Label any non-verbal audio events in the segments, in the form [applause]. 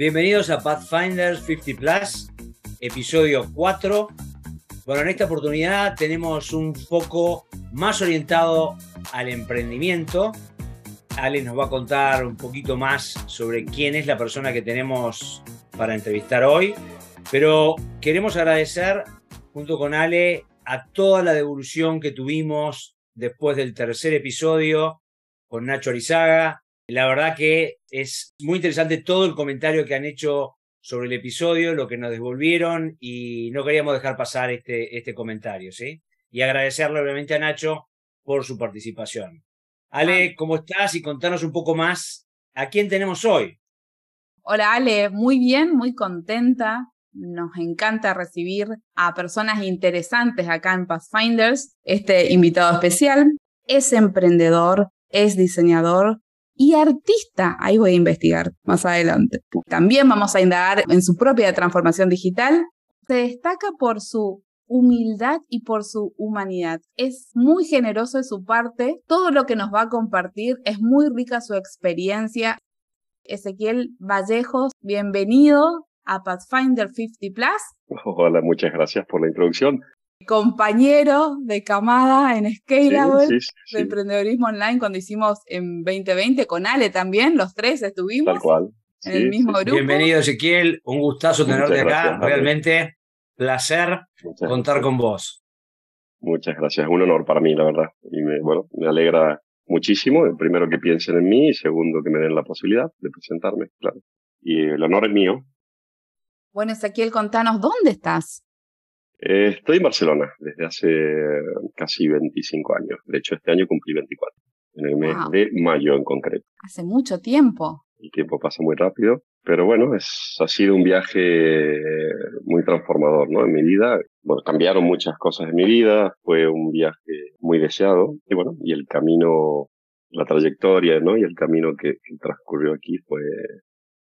Bienvenidos a Pathfinders 50 Plus, episodio 4. Bueno, en esta oportunidad tenemos un foco más orientado al emprendimiento. Ale nos va a contar un poquito más sobre quién es la persona que tenemos para entrevistar hoy, pero queremos agradecer junto con Ale a toda la devolución que tuvimos después del tercer episodio con Nacho Arizaga, la verdad que es muy interesante todo el comentario que han hecho sobre el episodio, lo que nos devolvieron y no queríamos dejar pasar este, este comentario, ¿sí? Y agradecerle obviamente a Nacho por su participación. Ale, ¿cómo estás? Y contanos un poco más a quién tenemos hoy. Hola Ale, muy bien, muy contenta. Nos encanta recibir a personas interesantes acá en Pathfinders. Este invitado especial es emprendedor, es diseñador, y artista. Ahí voy a investigar más adelante. También vamos a indagar en su propia transformación digital. Se destaca por su humildad y por su humanidad. Es muy generoso de su parte. Todo lo que nos va a compartir es muy rica su experiencia. Ezequiel Vallejos, bienvenido a Pathfinder 50 Plus. [laughs] Hola, muchas gracias por la introducción compañero de camada en Scalable, de emprendedorismo online, cuando hicimos en 2020 con Ale también, los tres estuvimos. Tal cual. En el mismo grupo. Bienvenido, Ezequiel. Un gustazo tenerte acá. Realmente placer contar con vos. Muchas gracias. Un honor para mí, la verdad. Y me, bueno, me alegra muchísimo. Primero que piensen en mí y segundo que me den la posibilidad de presentarme, claro. Y el honor es mío. Bueno, Ezequiel, contanos, ¿dónde estás? Eh, estoy en Barcelona desde hace casi 25 años. De hecho, este año cumplí 24, en el mes de mayo en concreto. Hace mucho tiempo. El tiempo pasa muy rápido, pero bueno, es, ha sido un viaje muy transformador ¿no? en mi vida. Bueno, cambiaron muchas cosas en mi vida, fue un viaje muy deseado y bueno, y el camino, la trayectoria ¿no? y el camino que, que transcurrió aquí fue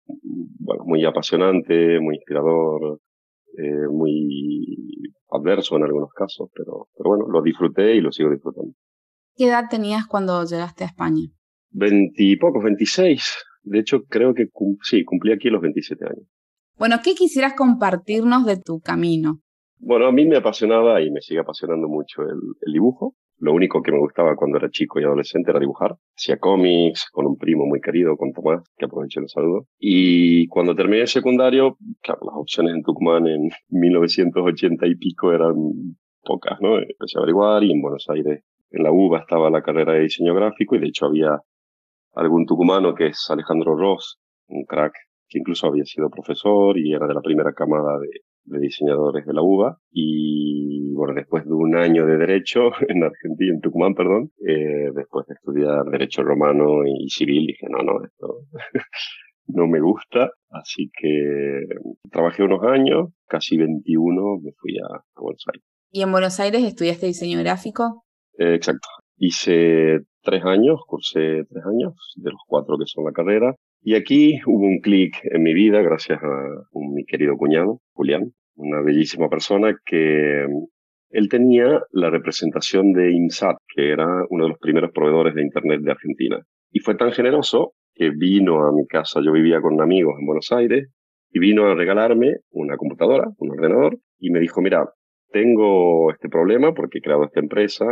bueno, muy apasionante, muy inspirador, eh, muy adverso en algunos casos, pero, pero bueno, lo disfruté y lo sigo disfrutando. ¿Qué edad tenías cuando llegaste a España? Veintipocos, veintiséis. De hecho, creo que sí, cumplí aquí los 27 años. Bueno, ¿qué quisieras compartirnos de tu camino? Bueno, a mí me apasionaba y me sigue apasionando mucho el dibujo. Lo único que me gustaba cuando era chico y adolescente era dibujar. Hacía cómics con un primo muy querido, con Tomás, que aprovecho el saludo. Y cuando terminé el secundario, claro, las opciones en Tucumán en 1980 y pico eran pocas, ¿no? Empecé a averiguar y en Buenos Aires, en la UBA estaba la carrera de diseño gráfico y de hecho había algún tucumano que es Alejandro Ross, un crack que incluso había sido profesor y era de la primera camada de, de diseñadores de la UBA y bueno, después de un año de Derecho [laughs] en Argentina, en Tucumán, perdón, eh, después de estudiar Derecho Romano y Civil, dije, no, no, esto [laughs] no me gusta, así que trabajé unos años, casi 21, me fui a, Buenos Aires. ¿Y en Buenos Aires estudiaste diseño gráfico? Eh, exacto. Hice tres años, cursé tres años, de los cuatro que son la carrera, y aquí hubo un clic en mi vida gracias a mi querido cuñado, Julián, una bellísima persona que mm, él tenía la representación de INSAT, que era uno de los primeros proveedores de Internet de Argentina. Y fue tan generoso que vino a mi casa, yo vivía con amigos en Buenos Aires, y vino a regalarme una computadora, un ordenador, y me dijo, mira, tengo este problema porque he creado esta empresa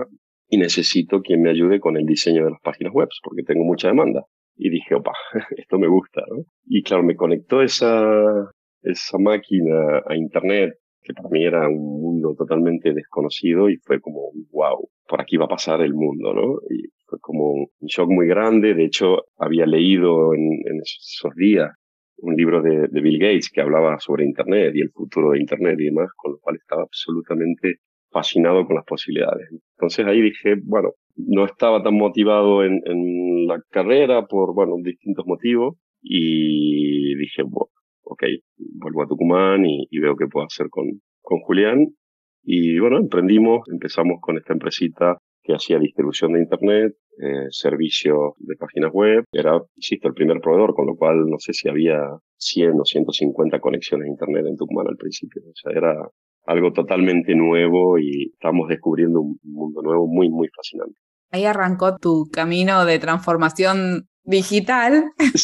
y necesito quien me ayude con el diseño de las páginas web, porque tengo mucha demanda. Y dije, opa, [laughs] esto me gusta. Y claro, me conectó esa, esa máquina a Internet, que para mí era un mundo totalmente desconocido y fue como, wow, por aquí va a pasar el mundo, ¿no? Y fue como un shock muy grande. De hecho, había leído en, esos días un libro de, de, Bill Gates que hablaba sobre Internet y el futuro de Internet y demás, con lo cual estaba absolutamente fascinado con las posibilidades. Entonces ahí dije, bueno, no estaba tan motivado en, en la carrera por, bueno, distintos motivos y dije, bueno, ok, vuelvo a Tucumán y, veo qué puedo hacer con, con Julián. Y bueno, emprendimos, empezamos con esta empresita que hacía distribución de Internet, eh, servicios de páginas web. Era, insisto, el primer proveedor, con lo cual no sé si había 100 o 150 conexiones a Internet en Tucumán al principio. O sea, era algo totalmente nuevo y estamos descubriendo un mundo nuevo muy, muy fascinante. Ahí arrancó tu camino de transformación digital. [laughs]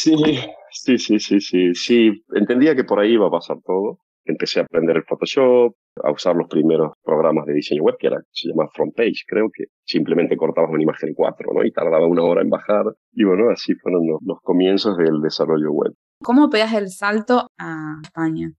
Sí, sí, sí, sí, sí, sí. Entendía que por ahí iba a pasar todo. Empecé a aprender el Photoshop, a usar los primeros programas de diseño web, que era, se llama Frontpage, creo que simplemente cortabas una imagen en cuatro, ¿no? Y tardaba una hora en bajar. Y bueno, así fueron los, comienzos del desarrollo web. ¿Cómo pegas el salto a España?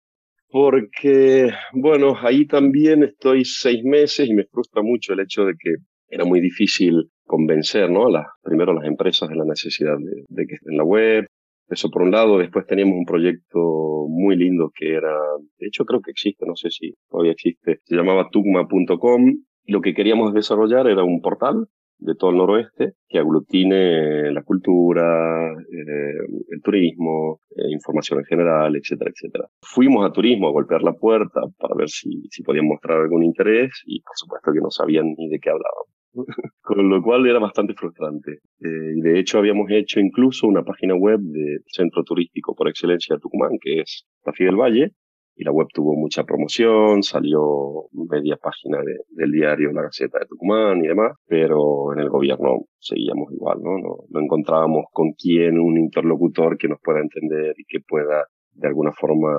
Porque, bueno, ahí también estoy seis meses y me frustra mucho el hecho de que era muy difícil convencer, ¿no? A las, primero las empresas de la necesidad de, de que estén en la web, eso por un lado, después teníamos un proyecto muy lindo que era, de hecho creo que existe, no sé si todavía existe, se llamaba tugma.com. Lo que queríamos desarrollar era un portal de todo el noroeste que aglutine la cultura, eh, el turismo, eh, información en general, etcétera, etcétera. Fuimos a turismo a golpear la puerta para ver si, si podían mostrar algún interés y por supuesto que no sabían ni de qué hablábamos. [laughs] Con lo cual era bastante frustrante. Eh, de hecho habíamos hecho incluso una página web del centro turístico por excelencia de Tucumán, que es Tafí del Valle, y la web tuvo mucha promoción, salió media página del diario La Gaceta de Tucumán y demás, pero en el gobierno seguíamos igual, ¿no? No, no encontrábamos con quién un interlocutor que nos pueda entender y que pueda de alguna forma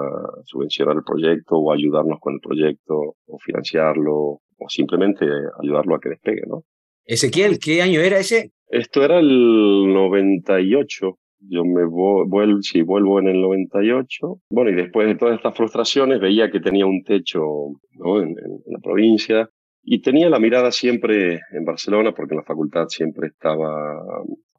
subvencionar el proyecto o ayudarnos con el proyecto o financiarlo o simplemente ayudarlo a que despegue, ¿no? Ezequiel, ¿qué año era ese? Esto era el 98. Yo me vuelvo, sí, vuelvo en el 98. Bueno, y después de todas estas frustraciones veía que tenía un techo ¿no? en, la provincia y tenía la mirada siempre en Barcelona porque en la facultad siempre estaba...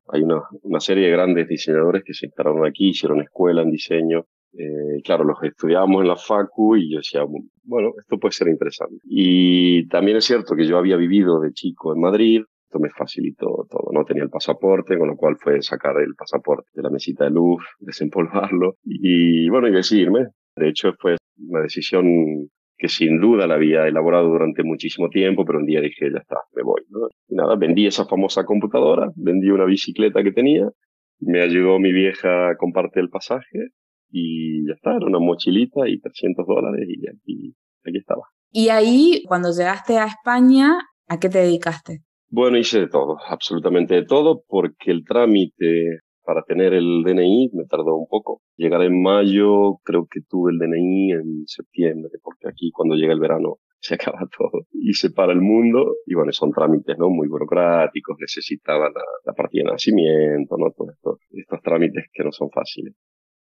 Hay una, una serie de grandes diseñadores que se instalaron aquí, hicieron escuela en diseño eh, claro, los estudiábamos en la Facu y yo decía, bueno, esto puede ser interesante. Y también es cierto que yo había vivido de chico en Madrid, esto me facilitó todo, ¿no? Tenía el pasaporte, con lo cual fue sacar el pasaporte de la mesita de luz, [laughs] desempolvarlo y, bueno, y decidirme. De hecho, fue una decisión que sin duda la había elaborado durante muchísimo tiempo, pero un día dije, ya está, me voy. Y nada, vendí esa famosa computadora, vendí una bicicleta que tenía, me ayudó mi vieja a compartir el pasaje y ya está, era una mochilita y 300 dólares y aquí, aquí estaba. Y ahí, cuando llegaste a España, ¿a qué te dedicaste? Bueno, hice de todo, absolutamente de todo, porque el trámite para tener el DNI me tardó un poco. Llegar en mayo, creo que tuve el DNI en septiembre, porque aquí cuando llega el verano [laughs] se acaba todo y se para el mundo. Y bueno, son trámites, ¿no? Muy burocráticos, necesitaba la, la partida de nacimiento, ¿no? Todos estos, estos trámites que no son fáciles.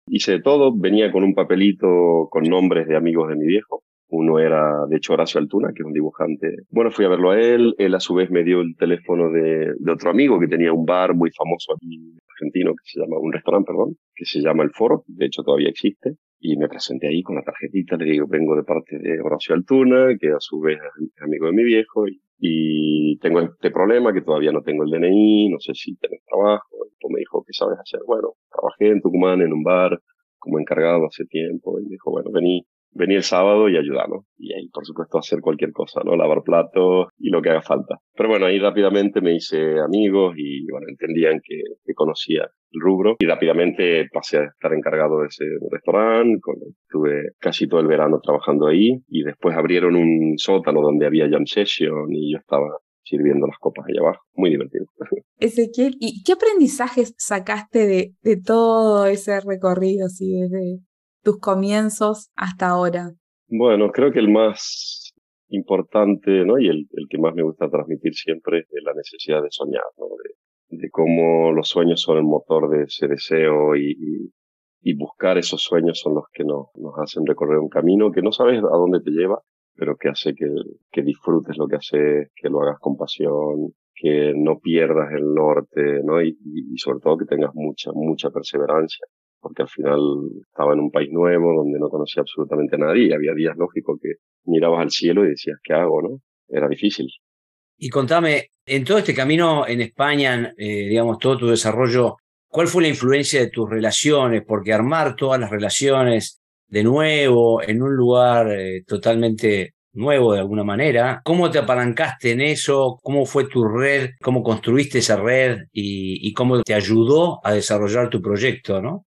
Hice de todo, venía con un papelito con nombres de amigos de mi viejo. Uno era, de hecho, Horacio Altuna, que es un dibujante. Bueno, fui a verlo a él. Él, a su vez, me dio el teléfono de, otro amigo que tenía un bar muy famoso aquí argentino, que se llama, un restaurante, perdón, que se llama El Foro. De hecho, todavía existe. Y me presenté ahí con la tarjetita. Le digo, vengo de parte de Horacio Altuna, que a su vez es amigo de mi viejo. Y, y tengo este problema que todavía no tengo el DNI, no sé si tenés trabajo. Pues me dijo, ¿qué sabes hacer? Bueno, trabajé en Tucumán en un bar como encargado hace tiempo y me dijo, bueno, vení, vení el sábado y ayudarnos. Y ahí, por supuesto, hacer cualquier cosa, ¿no? Lavar platos y lo que haga falta. Pero bueno, ahí rápidamente me hice amigos y, bueno, entendían que, que conocía el rubro y rápidamente pasé a estar encargado de ese restaurante. Estuve casi todo el verano trabajando ahí y después abrieron un sótano donde había jam session y yo estaba sirviendo las copas allá abajo. Muy divertido. [laughs] Ezequiel, ¿y qué aprendizajes sacaste de, de todo ese recorrido, así desde tus comienzos hasta ahora? Bueno, creo que el más importante, ¿no? Y el, que más me gusta transmitir siempre es la necesidad de soñar, ¿no? De, cómo los sueños son el motor de ese deseo y, buscar esos sueños son los que nos, hacen recorrer un camino que no sabes a dónde te lleva, pero que hace que, que disfrutes lo que haces, que lo hagas con pasión, que no pierdas el norte, ¿no? Y, y, sobre todo que tengas mucha, mucha perseverancia, porque al final estaba en un país nuevo donde no conocía absolutamente a nadie y había días lógicos que mirabas al cielo y decías, ¿qué hago, no? Era difícil. Y contame, en todo este camino en España, eh, digamos, todo tu desarrollo, ¿cuál fue la influencia de tus relaciones? Porque armar todas las relaciones de nuevo en un lugar eh, totalmente nuevo de alguna manera. ¿Cómo te apalancaste en eso? ¿Cómo fue tu red? ¿Cómo construiste esa red? ¿Y, y cómo te ayudó a desarrollar tu proyecto, no?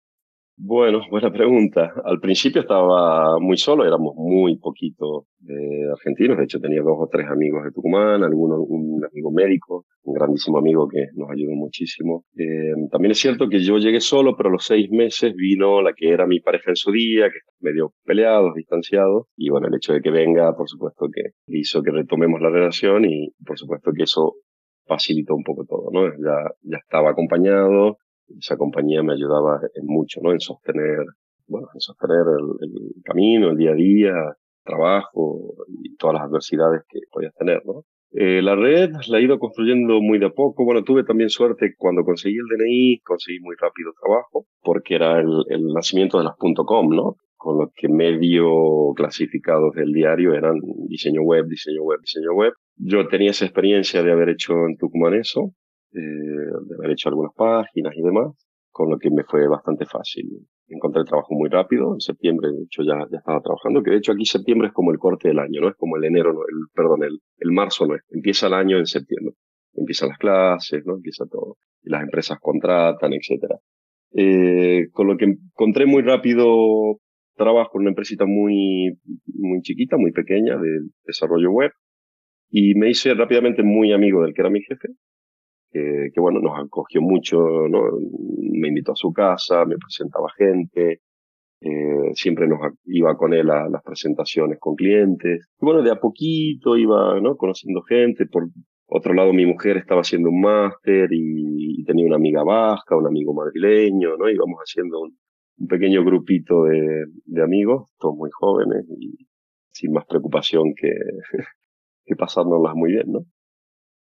Bueno, buena pregunta. Al principio estaba muy solo, éramos muy poquitos eh, argentinos. De hecho, tenía dos o tres amigos de Tucumán, algunos, un amigo médico, un grandísimo amigo que nos ayudó muchísimo. Eh, también es cierto que yo llegué solo, pero a los seis meses vino la que era mi pareja en su día, que medio peleados, distanciados. Y bueno, el hecho de que venga, por supuesto que hizo que retomemos la relación y por supuesto que eso facilitó un poco todo, ¿no? Ya, ya estaba acompañado, esa compañía me ayudaba mucho, ¿no? En sostener, bueno, en sostener el, camino, el día a día, trabajo y todas las adversidades que podías tener, ¿no? Eh, la red la he ido construyendo muy de a poco. Bueno, tuve también suerte cuando conseguí el DNI, conseguí muy rápido trabajo, porque era el, nacimiento de las .com, ¿no? Con los que medio clasificados del diario eran diseño web, diseño web, diseño web. Yo tenía esa experiencia de haber hecho en Tucumán eso, eh, de haber hecho algunas páginas y demás, con lo que me fue bastante fácil. Encontré el trabajo muy rápido, en septiembre de hecho ya, ya estaba trabajando, que de hecho aquí septiembre es como el corte del año, ¿no? Es como el enero, no, el, perdón, el, el marzo no es, empieza el año en septiembre, empiezan las clases, ¿no? Empieza todo, y las empresas contratan, etcétera. Eh, con lo que encontré muy rápido trabajo en una empresita muy, muy chiquita, muy pequeña de desarrollo web, y me hice rápidamente muy amigo del que era mi jefe, que, bueno, nos acogió mucho, ¿no? Me invitó a su casa, me presentaba gente, eh, siempre nos iba con él a las presentaciones con clientes. Y bueno, de a poquito iba, ¿no? Conociendo gente. Por otro lado, mi mujer estaba haciendo un máster y, tenía una amiga vasca, un amigo madrileño, ¿no? Íbamos haciendo un, pequeño grupito de, de, amigos, todos muy jóvenes y sin más preocupación que, [laughs] que pasárnoslas muy bien, ¿no?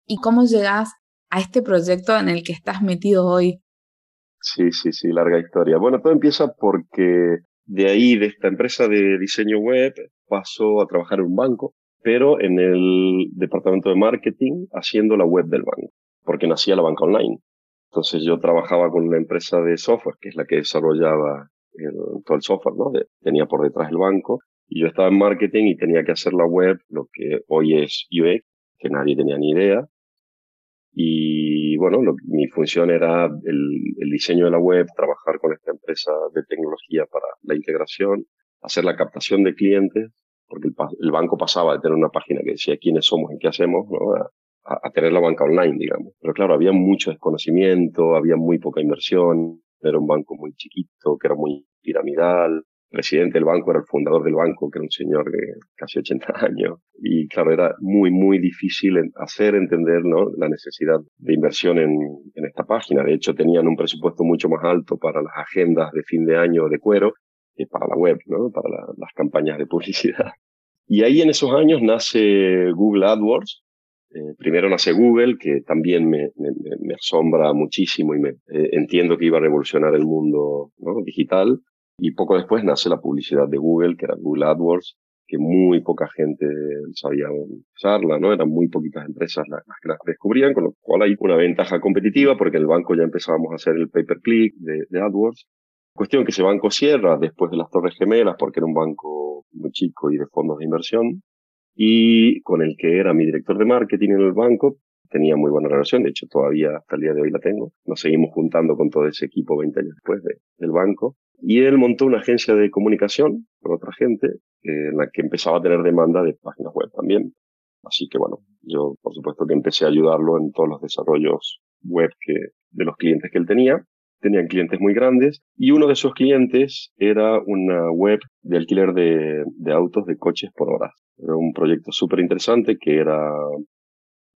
¿Y cómo llegas a este proyecto en el que estás metido hoy? Sí, sí, sí, larga historia. Bueno, todo empieza porque de ahí, de esta empresa de diseño web, pasó a trabajar en un banco, pero en el departamento de marketing haciendo la web del banco, porque nacía la banca online. Entonces yo trabajaba con una empresa de software, que es la que desarrollaba todo el software, ¿no? tenía por detrás el banco, y yo estaba en marketing y tenía que hacer la web, lo que hoy es UX, que nadie tenía ni idea, y bueno, mi función era el, diseño de la web, trabajar con esta empresa de tecnología para la integración, hacer la captación de clientes, porque el, banco pasaba de tener una página que decía quiénes somos y qué hacemos, a, tener la banca online, digamos. Pero claro, había mucho desconocimiento, había muy poca inversión, era un banco muy chiquito, que era muy piramidal, presidente del banco era el fundador del banco, que era un señor de casi 80 [laughs] años. Y claro, era muy, muy difícil hacer entender la necesidad de inversión en, esta página. De hecho, tenían un presupuesto mucho más alto para las agendas de fin de año de cuero que para la web, para las campañas de [laughs] publicidad. Y ahí en esos años nace Google AdWords. Eh, primero nace Google, que también me, asombra muchísimo y me eh, entiendo que iba a revolucionar el mundo digital. Y poco después nace la publicidad de Google, que era Google AdWords, que muy poca gente sabía usarla, ¿no? Eran muy poquitas empresas las, que las descubrían, con lo cual hay una ventaja competitiva porque el banco ya empezábamos a hacer el pay-per-click de, AdWords. Cuestión que ese banco cierra después de las Torres Gemelas porque era un banco muy chico y de fondos de inversión. Y con el que era mi director de marketing en el banco, tenía muy buena relación, de hecho todavía hasta el día de hoy la tengo. Nos seguimos juntando con todo ese equipo 20 años después de, del banco. Y él montó una agencia de comunicación con otra gente eh, en la que empezaba a tener demanda de páginas web también. Así que bueno, yo por supuesto que empecé a ayudarlo en todos los desarrollos web que, de los clientes que él tenía. Tenían clientes muy grandes y uno de esos clientes era una web de alquiler de, de autos de coches por horas. Era un proyecto súper interesante que era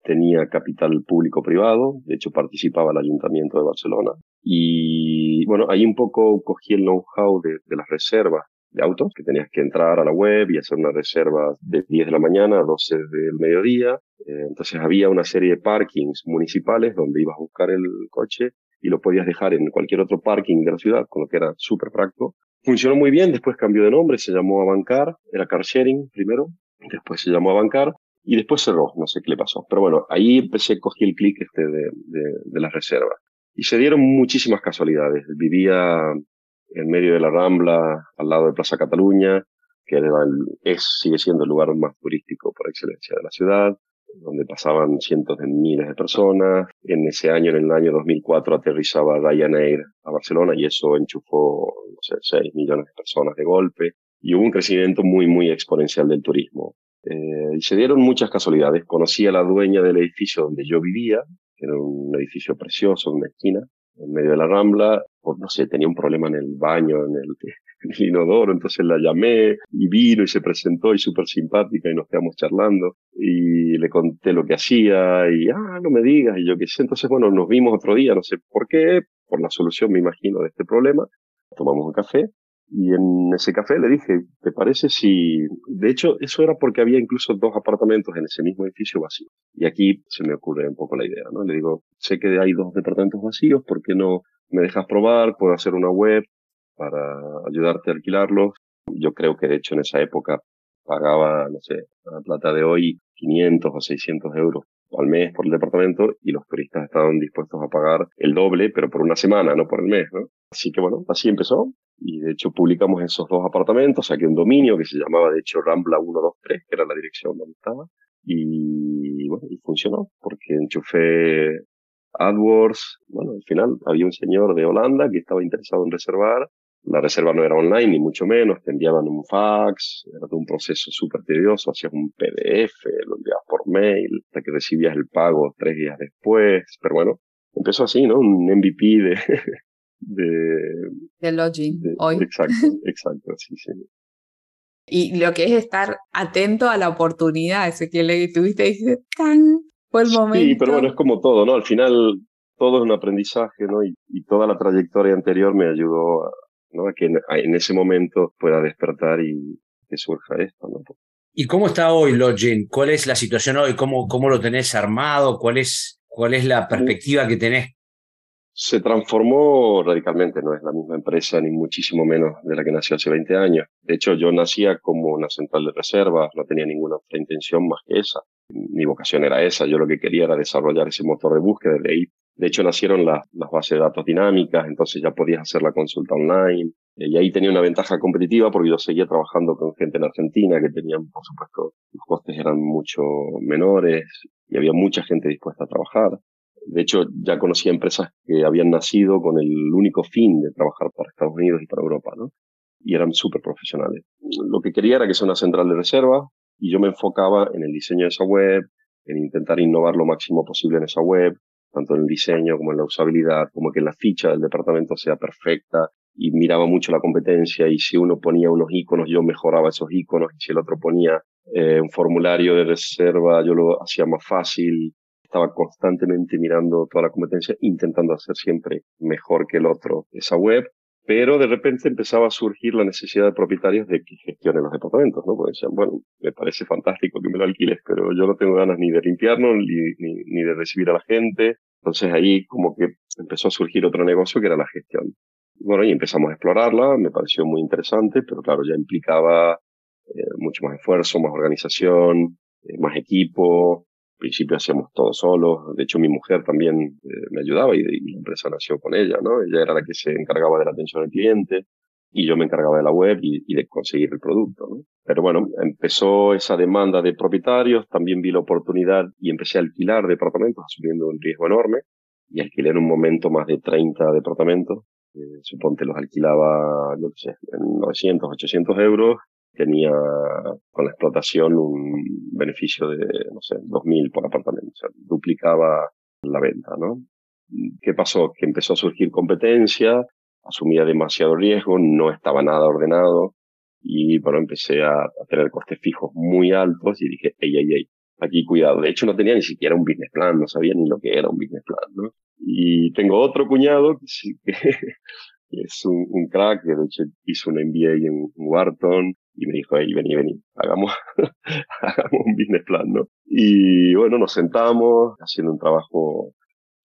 tenía capital público-privado, de hecho participaba el Ayuntamiento de Barcelona. Y bueno, ahí un poco cogí el know-how de, las reservas de autos, que tenías que entrar a la web y hacer una reserva de 10 de la mañana a 12 del mediodía. Eh, entonces había una serie de parkings municipales donde ibas a buscar el coche y lo podías dejar en cualquier otro parking de la ciudad, con lo que era súper práctico. Funcionó muy bien, después cambió de nombre, se llamó Avancar, era car sharing primero, después se llamó Avancar y después cerró, no sé qué le pasó. Pero bueno, ahí empecé, cogí el clic este de, de, de las reservas. Y se dieron muchísimas casualidades. Vivía en medio de la Rambla, al lado de Plaza Cataluña, que es, sigue siendo el lugar más turístico por excelencia de la ciudad, donde pasaban cientos de miles de personas. En ese año, en el año 2004, aterrizaba Ryanair a Barcelona y eso enchufó no sé, 6 millones de personas de golpe, y hubo un crecimiento muy, muy exponencial del turismo. Eh, y se dieron muchas casualidades. Conocí a la dueña del edificio donde yo vivía, que era un edificio precioso una esquina, en medio de la Rambla, por, no sé, tenía un problema en el baño, en el, [laughs] en el inodoro, entonces la llamé y vino y se presentó y súper simpática y nos quedamos charlando y le conté lo que hacía y, ah, no me digas, y yo qué sé. Entonces, bueno, nos vimos otro día, no sé por qué, por la solución, me imagino, de este problema. Tomamos un café y en ese café le dije, ¿te parece si...? De hecho, eso era porque había incluso dos apartamentos en ese mismo edificio vacíos. Y aquí se me ocurre un poco la idea, ¿no? Le digo, sé que hay dos departamentos vacíos, ¿por qué no me dejas probar? Puedo hacer una web para ayudarte a alquilarlos. Yo creo que de hecho en esa época pagaba, no sé, la plata de hoy 500 o 600 euros al mes por el departamento y los turistas estaban dispuestos a pagar el doble, pero por una semana, no por el mes, ¿no? Así que bueno, así empezó. Y de hecho publicamos esos dos apartamentos, saqué un dominio que se llamaba de hecho Rambla 123, que era la dirección donde estaba. Y bueno, y funcionó porque enchufé AdWords, bueno, al final había un señor de Holanda que estaba interesado en reservar la reserva no era online, ni mucho menos, te enviaban un fax, era todo un proceso súper tedioso, hacías un PDF, lo enviabas por mail, hasta que recibías el pago tres días después, pero bueno, empezó así, ¿no? Un MVP [laughs] de... de, de login, hoy. Exacto, [laughs] exacto, sí, sí. Y lo que es estar atento a la oportunidad, ese que le tuviste, dice, ¡tan! Fue el momento. Sí, pero bueno, es como todo, ¿no? Al final todo es un aprendizaje, ¿no? Y, y toda la trayectoria anterior me ayudó a, ¿no? que en, ese momento pueda despertar y que surja esto. ¿no? ¿Y cómo está hoy Login? ¿Cuál es la situación hoy? ¿Cómo, cómo lo tenés armado? ¿Cuál es, ¿Cuál es la perspectiva que tenés? Se transformó radicalmente, no es la misma empresa ni muchísimo menos de la que nació hace 20 años. De hecho, yo nacía como una central de reservas, no tenía ninguna otra intención más que esa. Mi vocación era esa, yo lo que quería era desarrollar ese motor de búsqueda, de ahí de hecho, nacieron las, bases de datos dinámicas, entonces ya podías hacer la consulta online. Eh, y ahí tenía una ventaja competitiva porque yo seguía trabajando con gente en Argentina que tenían, por supuesto, los costes eran mucho menores y había mucha gente dispuesta a trabajar. De hecho, ya conocía empresas que habían nacido con el único fin de trabajar para Estados Unidos y para Europa, ¿no? Y eran súper profesionales. Lo que quería era que sea una central de reserva y yo me enfocaba en el diseño de esa web, en intentar innovar lo máximo posible en esa web, tanto en el diseño como en la usabilidad, como que la ficha del departamento sea perfecta y miraba mucho la competencia y si uno ponía unos iconos yo mejoraba esos iconos si el otro ponía eh, un formulario de reserva yo lo hacía más fácil. Estaba constantemente mirando toda la competencia, intentando hacer siempre mejor que el otro esa web pero de repente empezaba a surgir la necesidad de propietarios de que gestionen los departamentos, ¿no? Porque decían, bueno, me parece fantástico que me lo alquiles, pero yo no tengo ganas ni de limpiarlo, ni, ni, de recibir a la gente. Entonces ahí como que empezó a surgir otro negocio que era la gestión. Bueno, y empezamos a explorarla, me pareció muy interesante, pero claro, ya implicaba eh, mucho más esfuerzo, más organización, eh, más equipo, principio hacíamos todo solos. De hecho, mi mujer también eh, me ayudaba y, la empresa nació con ella, ¿no? Ella era la que se encargaba de la atención al cliente y yo me encargaba de la web y, de conseguir el producto, ¿no? Pero bueno, empezó esa demanda de propietarios, también vi la oportunidad y empecé a alquilar departamentos, asumiendo un riesgo enorme y alquilé en un momento más de 30 departamentos. Eh, suponte los alquilaba, no sé, en 900, 800 euros tenía con la explotación un beneficio de, no sé, 2.000 por apartamento, o sea, duplicaba la venta, ¿no? ¿Qué pasó? Que empezó a surgir competencia, asumía demasiado riesgo, no estaba nada ordenado y bueno, empecé a, tener costes fijos muy altos y dije, ey, ey, ey, aquí cuidado. De hecho, no tenía ni siquiera un business plan, no sabía ni lo que era un business plan, ¿no? Y tengo otro cuñado que, [laughs] que es un, un, crack, que de hecho hizo un MBA en Wharton, y me dijo, hey, vení, vení, hagamos, [laughs] hagamos un business plan, ¿no? Y bueno, nos sentamos haciendo un trabajo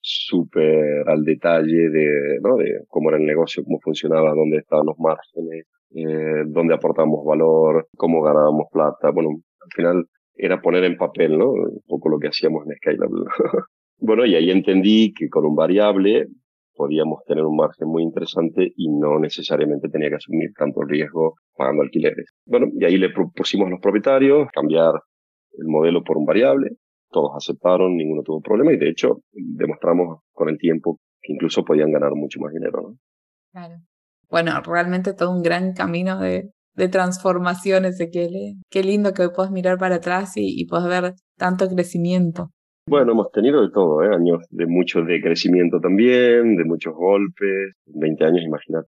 súper al detalle de, ¿no? de cómo era el negocio, cómo funcionaba, dónde estaban los márgenes, eh, dónde aportábamos valor, cómo ganábamos plata. Bueno, al final era poner en papel, ¿no? Un poco lo que hacíamos en Scalable. [laughs] bueno, y ahí entendí que con un variable podíamos tener un margen muy interesante y no necesariamente tenía que asumir tanto riesgo pagando alquileres. Bueno, y ahí le propusimos a los propietarios cambiar el modelo por un variable. Todos aceptaron, ninguno tuvo problema y de hecho demostramos con el tiempo que incluso podían ganar mucho más dinero. ¿no? Claro. Bueno, realmente todo un gran camino de, de transformación, Ezequiel. ¿eh? Qué lindo que hoy puedas mirar para atrás y, y puedas ver tanto crecimiento. Bueno, hemos tenido de todo, ¿eh? años de mucho de crecimiento también, de muchos golpes, 20 años, imagínate.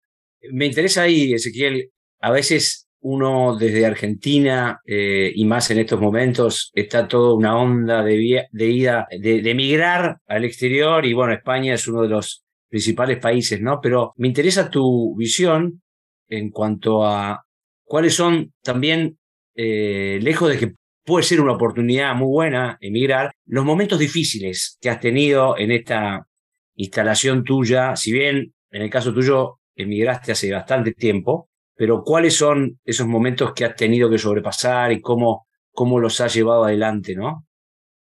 Me interesa ahí, Ezequiel, a veces uno desde Argentina eh, y más en estos momentos está toda una onda de, de ida, de, de emigrar al exterior y bueno, España es uno de los principales países, ¿no? Pero me interesa tu visión en cuanto a cuáles son también, eh, lejos de que puede ser una oportunidad muy buena emigrar, los momentos difíciles que has tenido en esta instalación tuya, si bien en el caso tuyo emigraste hace bastante tiempo, pero cuáles son esos momentos que has tenido que sobrepasar y cómo, cómo los has llevado adelante, ¿no?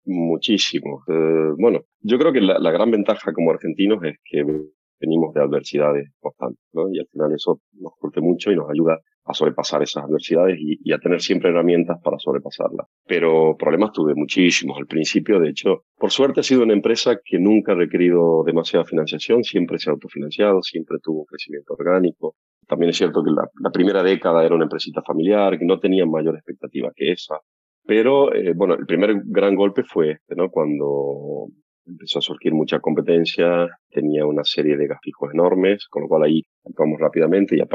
Muchísimo. Eh, bueno, yo creo que la, la, gran ventaja como argentinos es que venimos de adversidades constantes, ¿no? Y al final eso nos curte mucho y nos ayuda a sobrepasar esas adversidades y, y, a tener siempre herramientas para sobrepasarlas. Pero problemas tuve muchísimos al principio. De hecho, por suerte ha sido una empresa que nunca ha requerido demasiada financiación, siempre se ha autofinanciado, siempre tuvo un crecimiento orgánico. También es cierto que la, la primera década era una empresita familiar, que no tenía mayor expectativa que esa. Pero, eh, bueno, el primer gran golpe fue este, ¿no? Cuando empezó a surgir mucha competencia, tenía una serie de gastos enormes, con lo cual ahí actuamos rápidamente y a,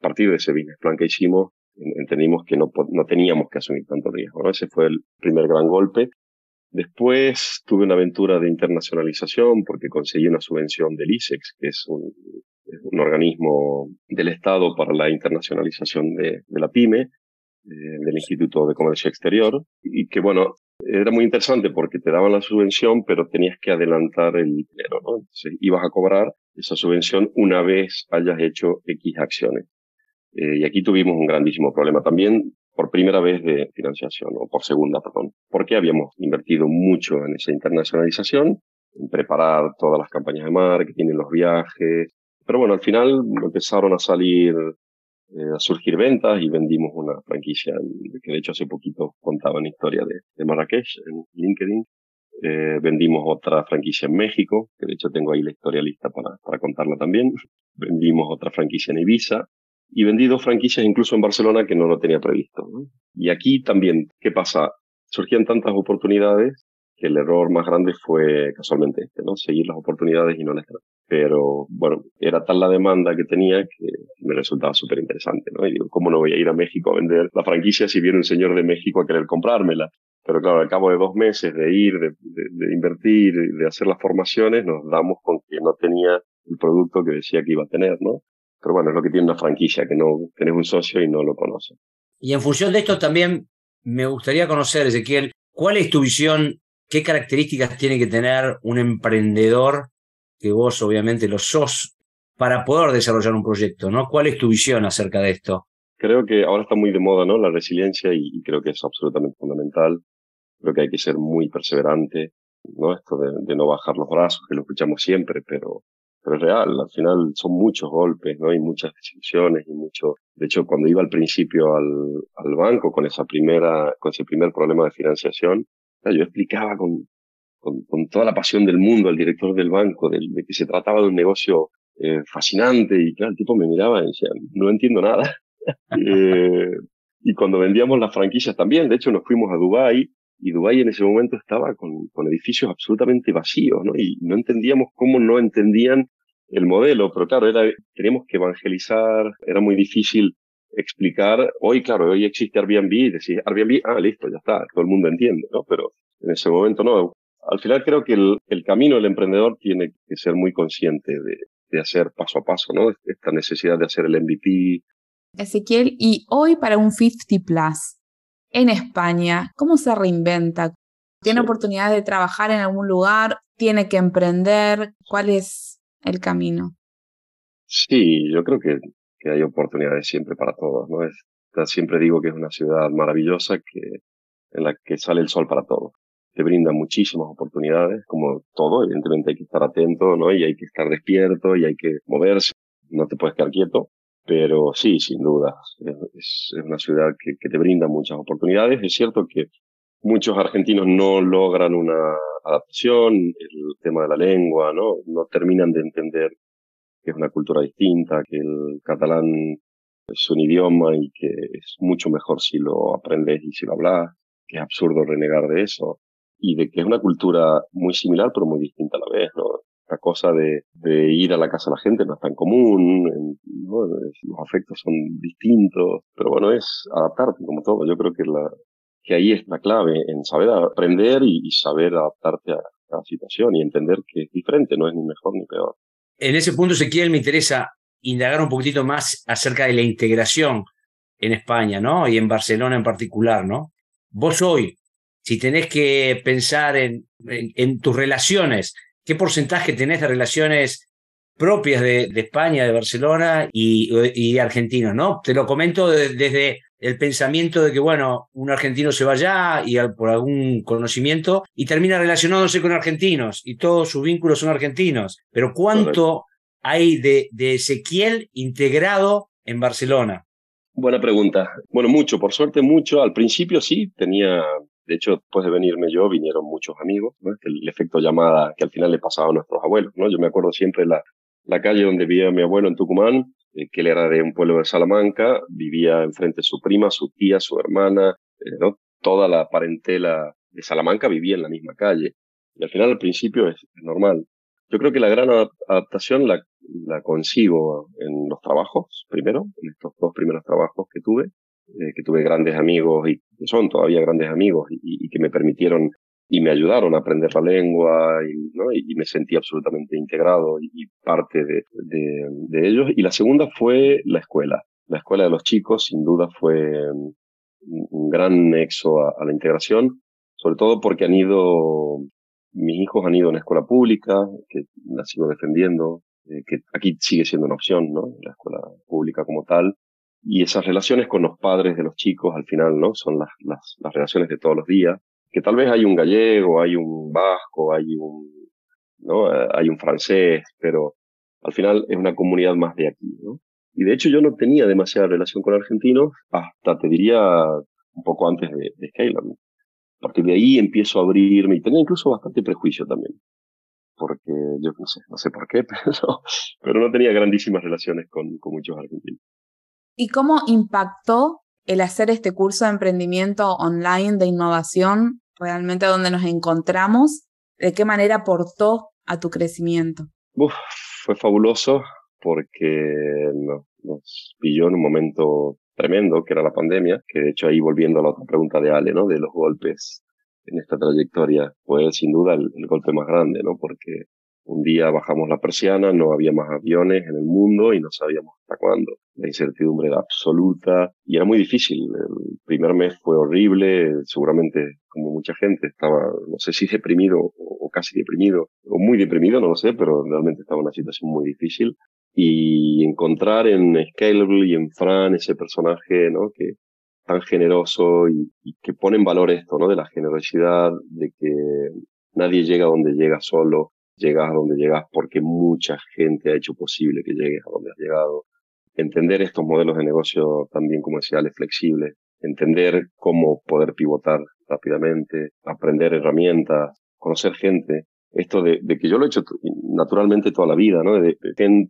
partir de ese business plan que hicimos, entendimos que no, no teníamos que asumir tanto riesgo. ¿no? Ese fue el primer gran golpe. Después tuve una aventura de internacionalización porque conseguí una subvención del ISEX, que es un, organismo del Estado para la internacionalización de, la pyme, del Instituto de Comercio Exterior, y que bueno, era muy interesante porque te daban la subvención, pero tenías que adelantar el dinero, ¿no? Entonces ibas a cobrar esa subvención una vez hayas hecho X acciones. Eh, y aquí tuvimos un grandísimo problema también por primera vez de financiación, o por segunda, perdón, porque habíamos invertido mucho en esa internacionalización, en preparar todas las campañas de marketing, en los viajes, pero bueno, al final empezaron a salir eh, a surgir ventas y vendimos una franquicia que de hecho hace poquito contaba una historia de, de Marrakech en LinkedIn. Eh, vendimos otra franquicia en México, que de hecho tengo ahí la historia lista para, para contarla también. [laughs] Vendimos otra franquicia en Ibiza y vendí dos franquicias incluso en Barcelona que no lo tenía previsto. Y aquí también, ¿qué pasa? Surgían tantas oportunidades que el error más grande fue casualmente este, ¿no? Seguir las oportunidades y no las Pero bueno, era tal la demanda que tenía que me resultaba súper interesante, ¿no? Y digo, ¿cómo no voy a ir a México a vender la franquicia si viene un señor de México a querer comprármela? Pero claro, al cabo de dos meses de ir, de, invertir, de hacer las formaciones, nos damos con que no tenía el producto que decía que iba a tener, ¿no? Pero bueno, es lo que tiene una franquicia, que no tenés un socio y no lo conoce. Y en función de esto también me gustaría conocer, Ezequiel, ¿cuál es tu visión ¿Qué características tiene que tener un emprendedor, que vos obviamente lo sos, para poder desarrollar un proyecto? ¿no? ¿Cuál es tu visión acerca de esto? Creo que ahora está muy de moda ¿no? la resiliencia y, y creo que es absolutamente fundamental. Creo que hay que ser muy perseverante, ¿no? Esto de, de no bajar los brazos, que lo escuchamos siempre, pero, pero es real. Al final son muchos golpes, ¿no? Hay muchas decisiones y mucho. De hecho, cuando iba al principio al, al banco con esa primera, con ese primer problema de financiación, yo explicaba con, con, con, toda la pasión del mundo al director del banco de, de que se trataba de un negocio eh, fascinante y claro, el tipo me miraba y decía, no entiendo nada. [laughs] eh, y cuando vendíamos las franquicias también, de hecho nos fuimos a Dubái y Dubái en ese momento estaba con, con edificios absolutamente vacíos, ¿no? Y no entendíamos cómo no entendían el modelo, pero claro, era, teníamos que evangelizar, era muy difícil explicar, hoy claro, hoy existe Airbnb y decir Airbnb, ah, listo, ya está, todo el mundo entiende, ¿no? Pero en ese momento no. Al final creo que el, el camino del emprendedor tiene que ser muy consciente de, de hacer paso a paso, ¿no? Esta necesidad de hacer el MVP. Ezequiel, y hoy para un 50 Plus en España, ¿cómo se reinventa? ¿Tiene sí. oportunidad de trabajar en algún lugar? ¿Tiene que emprender? ¿Cuál es el camino? Sí, yo creo que que hay oportunidades siempre para todos, ¿no? Es, siempre digo que es una ciudad maravillosa que, en la que sale el sol para todos. Te brinda muchísimas oportunidades, como todo, evidentemente hay que estar atento, ¿no? Y hay que estar despierto y hay que moverse, no te puedes quedar quieto, pero sí, sin duda, es, una ciudad que, que te brinda muchas oportunidades. Es cierto que muchos argentinos no logran una adaptación, el tema de la lengua, ¿no? No terminan de entender que es una cultura distinta, que el catalán es un idioma y que es mucho mejor si lo aprendes y si lo hablas, que es absurdo renegar de eso, y de que es una cultura muy similar pero muy distinta a la vez, ¿no? La cosa de, de ir a la casa de la gente no es tan común, los afectos son distintos, pero bueno, es adaptarte como todo. Yo creo que, la, que ahí es la clave, en saber aprender y, saber adaptarte a cada situación y entender que es diferente, no es ni mejor ni peor. En ese punto, Ezequiel, me interesa indagar un poquito más acerca de la integración en España, ¿no? Y en Barcelona en particular, ¿no? Vos hoy, si tenés que pensar en, en, tus relaciones, ¿qué porcentaje tenés de relaciones propias de, España, de Barcelona y, y, argentinos, ¿no? Te lo comento desde el pensamiento de que, bueno, un argentino se va allá y por algún conocimiento y termina relacionándose con argentinos y todos sus vínculos son argentinos. Pero ¿cuánto hay de, de Ezequiel integrado en Barcelona? Buena pregunta. Bueno, mucho, por suerte mucho. Al principio sí, tenía, de hecho, después de venirme yo, vinieron muchos amigos, el, efecto llamada que al final le pasaba a nuestros abuelos, ¿no? Yo me acuerdo siempre la, la calle donde vivía mi abuelo en Tucumán, eh, que él era de un pueblo de Salamanca, vivía enfrente su prima, su tía, su hermana, eh. Toda la parentela de Salamanca vivía en la misma calle. Y al final, al principio, es normal. Yo creo que la gran adaptación la consigo en los trabajos, primero, en estos dos primeros trabajos que tuve, eh, que tuve grandes amigos y son todavía grandes amigos y, que me permitieron y me ayudaron a aprender la lengua y, ¿no? y, me sentí absolutamente integrado y, parte de, de, de, ellos. Y la segunda fue la escuela. La escuela de los chicos sin duda fue un gran nexo a, a la integración, sobre todo porque han ido mis hijos han ido a una escuela pública, que la sigo defendiendo, eh, que aquí sigue siendo una opción, ¿no? La escuela pública como tal. Y esas relaciones con los padres de los chicos, al final, ¿no? Son las, las, las relaciones de todos los días. Que tal vez hay un gallego, hay un vasco, hay un, ¿no? Eh, hay un francés, pero al final es una comunidad más de aquí, ¿no? Y de hecho yo no tenía demasiada relación con argentinos hasta, te diría, un poco antes de, de a partir de ahí empiezo a abrirme y tenía incluso bastante prejuicio también. Porque yo no sé, no sé por qué, [laughs] pero, pero no tenía grandísimas relaciones con, con muchos argentinos. ¿Y cómo impactó el hacer este curso de emprendimiento online de innovación realmente donde nos encontramos? ¿De qué manera aportó a tu crecimiento? Fue fabuloso porque nos, nos pilló en un momento tremendo, que era la pandemia, que de hecho ahí volviendo a la otra pregunta de Ale, ¿no? De los golpes en esta trayectoria, fue sin duda el, golpe más grande, ¿no? Porque un día bajamos la persiana, no había más aviones en el mundo y no sabíamos hasta cuándo. La incertidumbre era absoluta y era muy difícil. El primer mes fue horrible, seguramente como mucha gente estaba, no sé si deprimido o casi deprimido, o muy deprimido, no lo sé, pero realmente estaba en una situación muy difícil y encontrar en Scalable y en Fran ese personaje, ¿no? Que tan generoso y, que pone en valor esto, ¿no? De la generosidad, de que nadie llega donde llega solo, llegas a donde llegas porque mucha gente ha hecho posible que llegues a donde has llegado. Entender estos modelos de negocio también comerciales flexibles, entender cómo poder pivotar rápidamente, aprender herramientas, conocer gente, esto de, que yo lo he hecho naturalmente toda la vida, ¿no? De,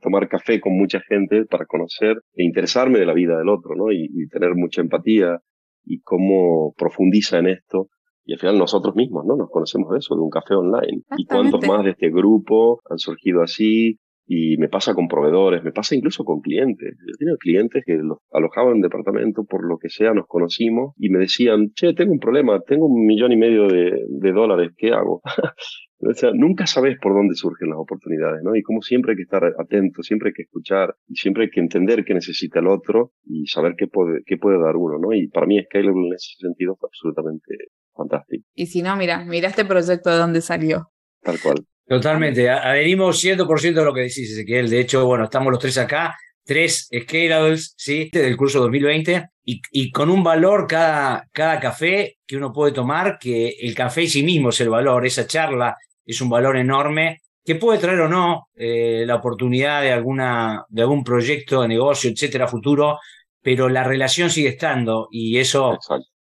tomar café con mucha gente para conocer e interesarme de la vida del otro, ¿no? Y, tener mucha empatía y cómo profundiza en esto. Y al final nosotros mismos, ¿no? Nos conocemos de eso, de un café online. Y cuántos más de este grupo han surgido así. Y me pasa con proveedores, me pasa incluso con clientes. Yo tenía clientes que los alojaban en departamento, por lo que sea, nos conocimos y me decían, che, tengo un problema, tengo un millón y medio de, de dólares, ¿qué hago? [laughs] O sea, nunca sabes por dónde surgen las oportunidades, ¿no? Y como siempre hay que estar atento, siempre hay que escuchar y siempre hay que entender qué necesita el otro y saber qué puede, qué puede dar uno, ¿no? Y para mí Scalable en ese sentido fue absolutamente fantástico. Y si no, mira, mira este proyecto de dónde salió. Tal cual. Totalmente, adherimos 100% a lo que decís, Ezequiel. De hecho, bueno, estamos los tres acá, tres Scalables, ¿sí? Del curso 2020 y, y, con un valor cada, cada café que uno puede tomar, que el café en sí mismo es el valor, esa charla es un valor enorme que puede traer o no eh, la oportunidad de, alguna, de algún proyecto de negocio, etcétera, futuro, pero la relación sigue estando y eso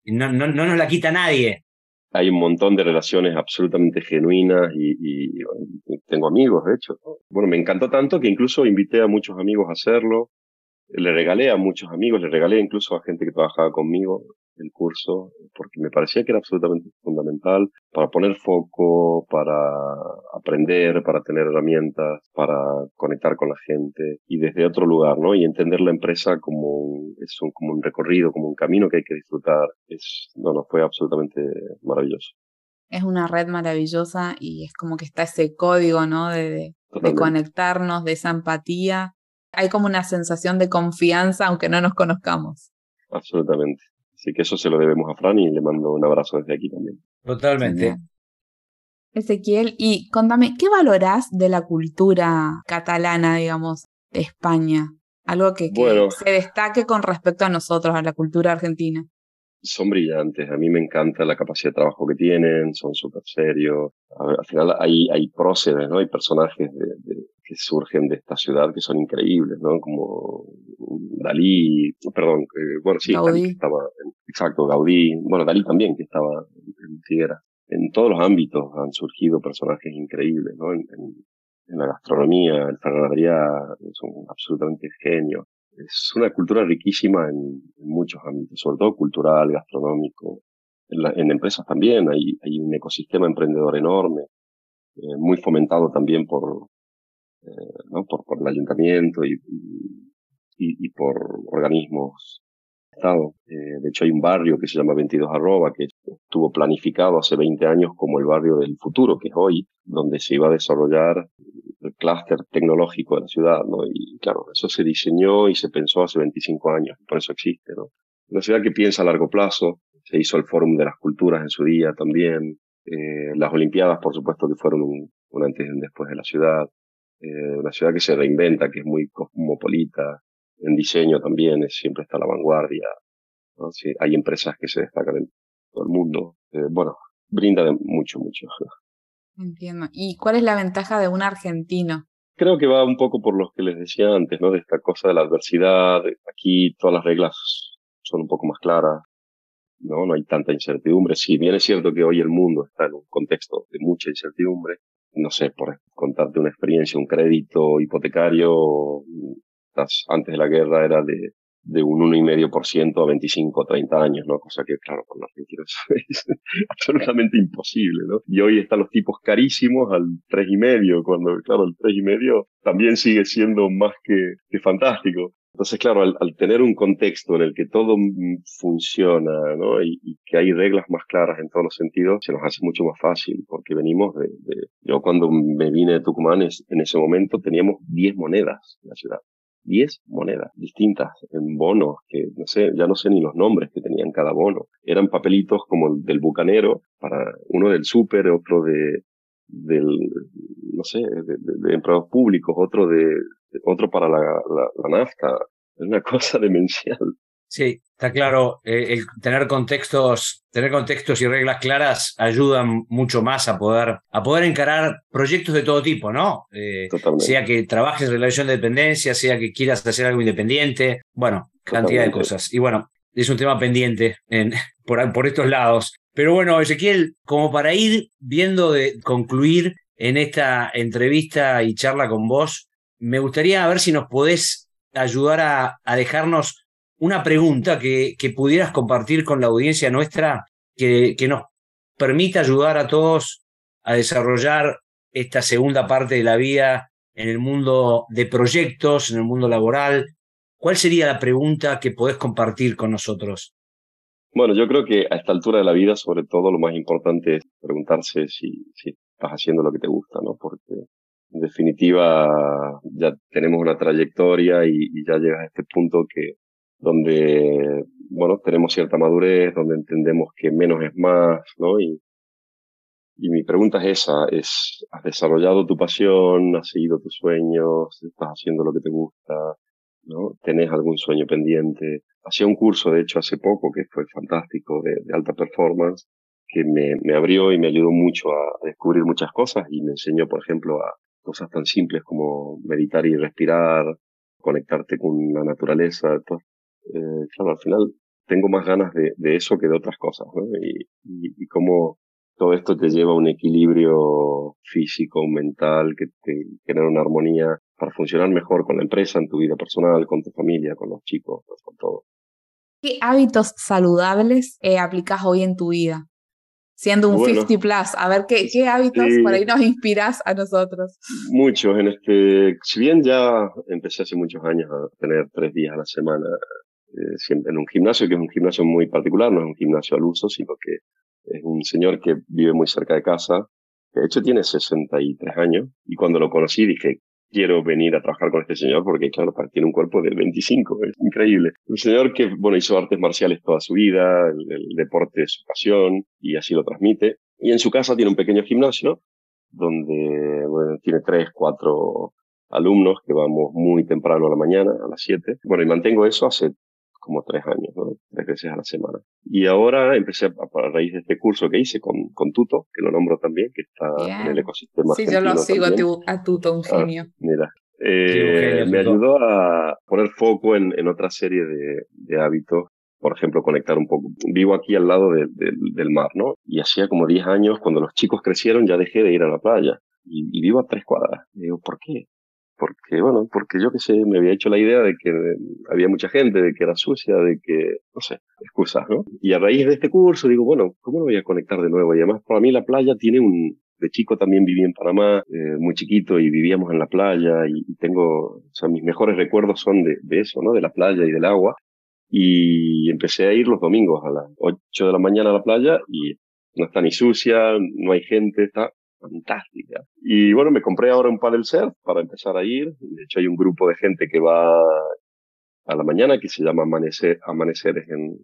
no, no, no, nos la quita nadie. hay un montón de relaciones absolutamente genuinas y, tengo amigos, de hecho. Bueno, me encantó tanto que incluso invité a muchos amigos a hacerlo. Le regalé a muchos amigos, le regalé incluso a gente que trabajaba conmigo el curso, porque me parecía que era absolutamente fundamental para poner foco, para aprender, para tener herramientas, para conectar con la gente y desde otro lugar, ¿no? Y entender la empresa como un, es un, como un recorrido, como un camino que hay que disfrutar. Es, no, no, fue absolutamente maravilloso. Es una red maravillosa y es como que está ese código, ¿no? de, de conectarnos, de esa empatía. Hay como una sensación de confianza aunque no nos conozcamos. Absolutamente. Así que eso se lo debemos a Fran y le mando un abrazo desde aquí también. Totalmente. Ezequiel, y contame, ¿qué valorás de la cultura catalana, digamos, de España? Algo que, se destaque con respecto a nosotros, a la cultura argentina. Son brillantes, a mí me encanta la capacidad de trabajo que tienen, son súper serios. al final hay, hay próceres, ¿no? Hay personajes de, que surgen de esta ciudad que son increíbles, ¿no? Como Dalí, perdón, bueno, sí, Gaudí. estaba, exacto, Gaudí, bueno, Dalí también, que estaba en Figuera. En todos los ámbitos han surgido personajes increíbles, ¿no? En, la gastronomía, el Ferran son absolutamente genios. Es una cultura riquísima en, muchos ámbitos, sobre todo cultural, gastronómico. En, empresas también hay, hay un ecosistema emprendedor enorme, eh, muy fomentado también por, eh, ¿no? por, por el ayuntamiento y, y, y por organismos Estado. Eh, de hecho, hay un barrio que se llama 22 Arroba, que estuvo planificado hace 20 años como el barrio del futuro, que es hoy, donde se iba a desarrollar el clúster tecnológico de la ciudad, ¿no? Y claro, eso se diseñó y se pensó hace 25 años, por eso existe, ¿no? Una ciudad que piensa a largo plazo, se hizo el Fórum de las Culturas en su día también, eh, las Olimpiadas, por supuesto, que fueron un, un antes y un después de la ciudad, eh, una ciudad que se reinventa, que es muy cosmopolita, en diseño también es, siempre está a la vanguardia. ¿no? Sí, hay empresas que se destacan en todo el mundo. Eh, bueno, brinda de mucho, mucho. [laughs] Entiendo. ¿Y cuál es la ventaja de un argentino? Creo que va un poco por lo que les decía antes, ¿no? De esta cosa de la adversidad. Aquí todas las reglas son un poco más claras. ¿no? No hay tanta incertidumbre. Si bien es cierto que hoy el mundo está en un contexto de mucha incertidumbre, no sé, por contarte una experiencia, un crédito hipotecario, antes de la guerra era de, de un 1,5% a 25 o 30 años, ¿no? Cosa que, claro, con los argentinos [laughs] es absolutamente imposible, ¿no? Y hoy están los tipos carísimos al 3,5, cuando, claro, el 3,5 también sigue siendo más que, que fantástico. Entonces, claro, al, tener un contexto en el que todo funciona, ¿no? Y, que hay reglas más claras en todos los sentidos, se nos hace mucho más fácil, porque venimos de, de yo cuando me vine de Tucumán, en ese momento teníamos 10 monedas en la ciudad. 10 monedas distintas en bonos, que no sé, ya no sé ni los nombres que tenían cada bono. Eran papelitos como el del bucanero, para uno del súper, otro de, del, no sé, de, empleados públicos, otro de, otro para la, la, la nafta. Es una [laughs] cosa demencial. Sí, está claro, eh, el tener contextos, tener contextos y reglas claras ayudan mucho más a poder, a poder encarar proyectos de todo tipo, ¿no? Eh, sea que trabajes en relación de dependencia, sea que quieras hacer algo independiente, bueno, cantidad de cosas. Y bueno, es un tema pendiente en, [laughs] por, por estos lados. Pero bueno, Ezequiel, como para ir viendo de concluir en esta entrevista y charla con vos, me gustaría ver si nos podés ayudar a, a dejarnos una pregunta que, que pudieras compartir con la audiencia nuestra que, que nos permita ayudar a todos a desarrollar esta segunda parte de la vida en el mundo de proyectos, en el mundo laboral. ¿Cuál sería la pregunta que podés compartir con nosotros? Bueno, yo creo que a esta altura de la vida, sobre todo, lo más importante es preguntarse si, si estás haciendo lo que te gusta, ¿no? Porque en definitiva ya tenemos una trayectoria y, ya llegas a este punto que donde, bueno, tenemos cierta madurez, donde entendemos que menos es más, ¿no? Y, y mi pregunta es esa, es, ¿has desarrollado tu pasión? ¿Has seguido tus sueños? ¿Estás haciendo lo que te gusta? ¿No? ¿Tenés algún sueño pendiente? Hacía un curso, de hecho, hace poco, que fue fantástico, de, alta performance, que me, abrió y me ayudó mucho a descubrir muchas cosas y me enseñó, por ejemplo, a cosas tan simples como meditar y respirar, conectarte con la naturaleza, eh, claro, al final tengo más ganas de, eso que de otras cosas, y, y cómo todo esto te lleva a un equilibrio físico, mental, que te genera una armonía para funcionar mejor con la empresa, en tu vida personal, con tu familia, con los chicos, con todo. ¿Qué hábitos saludables eh, aplicas hoy en tu vida? Siendo un 50 plus, a ver qué, qué hábitos por ahí nos inspiras a nosotros. Muchos, en este, si bien ya empecé hace muchos años a tener tres días a la semana eh, siempre en un gimnasio, que es un gimnasio muy particular, no es un gimnasio al uso, sino que es un señor que vive muy cerca de casa, de hecho tiene 63 años, y cuando lo conocí dije, quiero venir a trabajar con este señor porque, claro, tiene un cuerpo de 25, es increíble. Un señor que, bueno, hizo artes marciales toda su vida, el, deporte es su pasión y así lo transmite. Y en su casa tiene un pequeño gimnasio donde, tiene tres, cuatro alumnos que vamos muy temprano a la mañana, a las 7. Bueno, y mantengo eso hace como tres años, ¿no? tres veces a la semana. Y ahora empecé a, raíz de este curso que hice con, con Tuto, que lo nombro también, que está en el ecosistema. Sí, yo lo sigo a, Tuto, un ah, genio. mira, eh, me ayudó a poner foco en, en otra serie de, de, hábitos. Por ejemplo, conectar un poco. Vivo aquí al lado del mar, ¿no? Y hacía como 10 años, cuando los chicos crecieron, ya dejé de ir a la playa. Y, y vivo a tres cuadras. Y digo, ¿por qué? Porque, bueno, porque yo que sé, me había hecho la idea de que había mucha gente, de que era sucia, de que, no sé, excusas, ¿no? Y a raíz de este curso digo, bueno, ¿cómo lo voy a conectar de nuevo? Y además, para mí la playa tiene un, de chico también viví en Panamá, eh, muy chiquito, y vivíamos en la playa, y tengo, o sea, mis mejores recuerdos son de, de eso, ¿no? De la playa y del agua. Y empecé a ir los domingos a las 8 de la mañana a la playa y no está ni sucia, no hay gente, está fantástica. Y bueno, me compré ahora un paddle surf para empezar a ir. De hecho, hay un grupo de gente que va a la mañana que se llama Amanecer, Amaneceres en,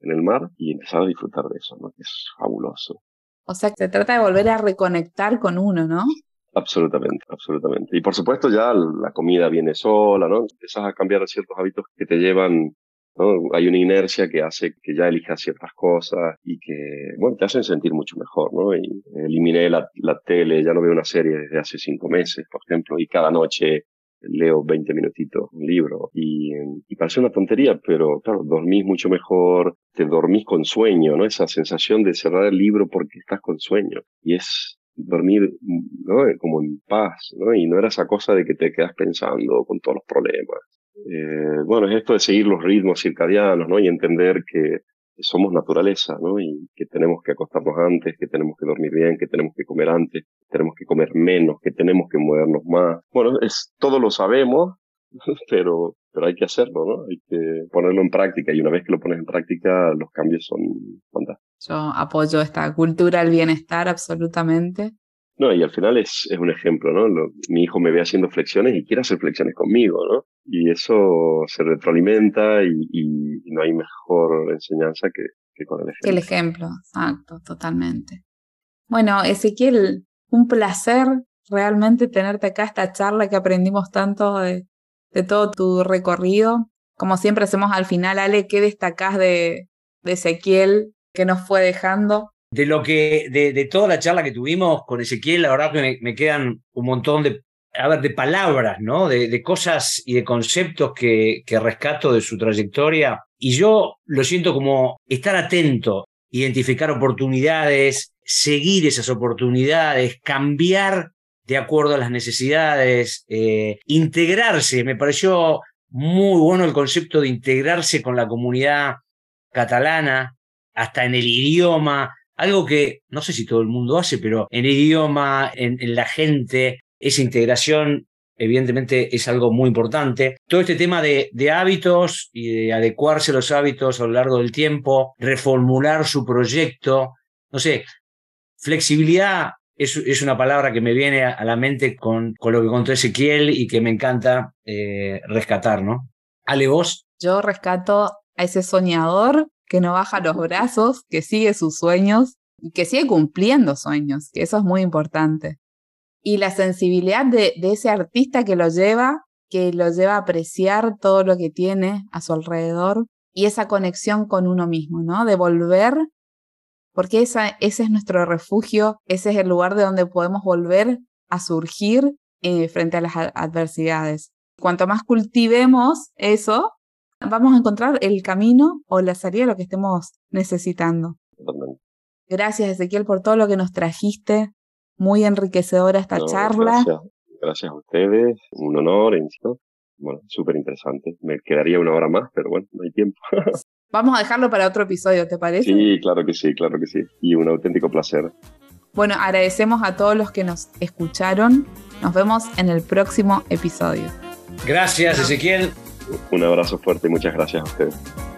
en el mar y empezar a disfrutar de eso, ¿no? Es fabuloso. O sea, se trata de volver a reconectar con uno, ¿no? Absolutamente, absolutamente. Y por supuesto ya la comida viene sola, ¿no? Empiezas a cambiar ciertos hábitos que te llevan hay una inercia que hace que ya elijas ciertas cosas y que, bueno, te hacen sentir mucho mejor, ¿no? Y eliminé la, la tele, ya no veo una serie desde hace cinco meses, por ejemplo, y cada noche leo 20 minutitos un libro y, y, parece una tontería, pero claro, dormís mucho mejor, te dormís con sueño, ¿no? Esa sensación de cerrar el libro porque estás con sueño y es dormir, ¿no? Como en paz, ¿no? Y no era esa cosa de que te quedas pensando con todos los problemas. Eh, bueno, es esto de seguir los ritmos circadianos, ¿no? Y entender que somos naturaleza, ¿no? Y que tenemos que acostarnos antes, que tenemos que dormir bien, que tenemos que comer antes, que tenemos que comer menos, que tenemos que movernos más. Bueno, es, todo lo sabemos, [laughs] pero, pero hay que hacerlo, ¿no? Hay que ponerlo en práctica y una vez que lo pones en práctica, los cambios son fantásticos. Yo apoyo esta cultura del bienestar absolutamente. No, y al final es, es un ejemplo, ¿no? mi hijo me ve haciendo flexiones y quiere hacer flexiones conmigo, ¿no? Y eso se retroalimenta y, y no hay mejor enseñanza que, que con el ejemplo. Que el ejemplo, exacto, totalmente. Bueno, Ezequiel, un placer realmente tenerte acá, esta charla que aprendimos tanto de, de todo tu recorrido. Como siempre hacemos al final, Ale, ¿qué destacás de, de Ezequiel que nos fue dejando? de lo que, de, de, toda la charla que tuvimos con Ezequiel, la verdad que me, quedan un montón de, a ver, de palabras, ¿no? De, de cosas y de conceptos que, rescato de su trayectoria. Y yo lo siento como estar atento, identificar oportunidades, seguir esas oportunidades, cambiar de acuerdo a las necesidades, eh, integrarse. Me pareció muy bueno el concepto de integrarse con la comunidad catalana, hasta en el idioma, algo que no sé si todo el mundo hace, pero en idioma, en, la gente, esa integración evidentemente es algo muy importante. Todo este tema de, hábitos y de adecuarse a los hábitos a lo largo del tiempo, reformular su proyecto, no sé, flexibilidad es, es una palabra que me viene a la mente con, con lo que contó Ezequiel y que me encanta eh, rescatar, ¿no? Ale, vos. Yo rescato a ese soñador que no baja los brazos, que sigue sus sueños y que sigue cumpliendo sueños, que eso es muy importante. Y la sensibilidad de, de ese artista que lo lleva, que lo lleva a apreciar todo lo que tiene a su alrededor y esa conexión con uno mismo, ¿no? De volver, porque esa, ese es nuestro refugio, ese es el lugar de donde podemos volver a surgir eh, frente a las adversidades. Cuanto más cultivemos eso, vamos a encontrar el camino o la salida de lo que estemos necesitando. Gracias, Ezequiel, por todo lo que nos trajiste. Muy enriquecedora esta charla. Gracias, gracias a ustedes. Un honor, insisto. Bueno, súper interesante. Me quedaría una hora más, pero bueno, no hay tiempo. [laughs] Vamos a dejarlo para otro episodio, ¿te parece? Sí, claro que sí, claro que sí. Y un auténtico placer. Bueno, agradecemos a todos los que nos escucharon. Nos vemos en el próximo episodio. Gracias, Ezequiel. Un abrazo fuerte y muchas gracias a ustedes.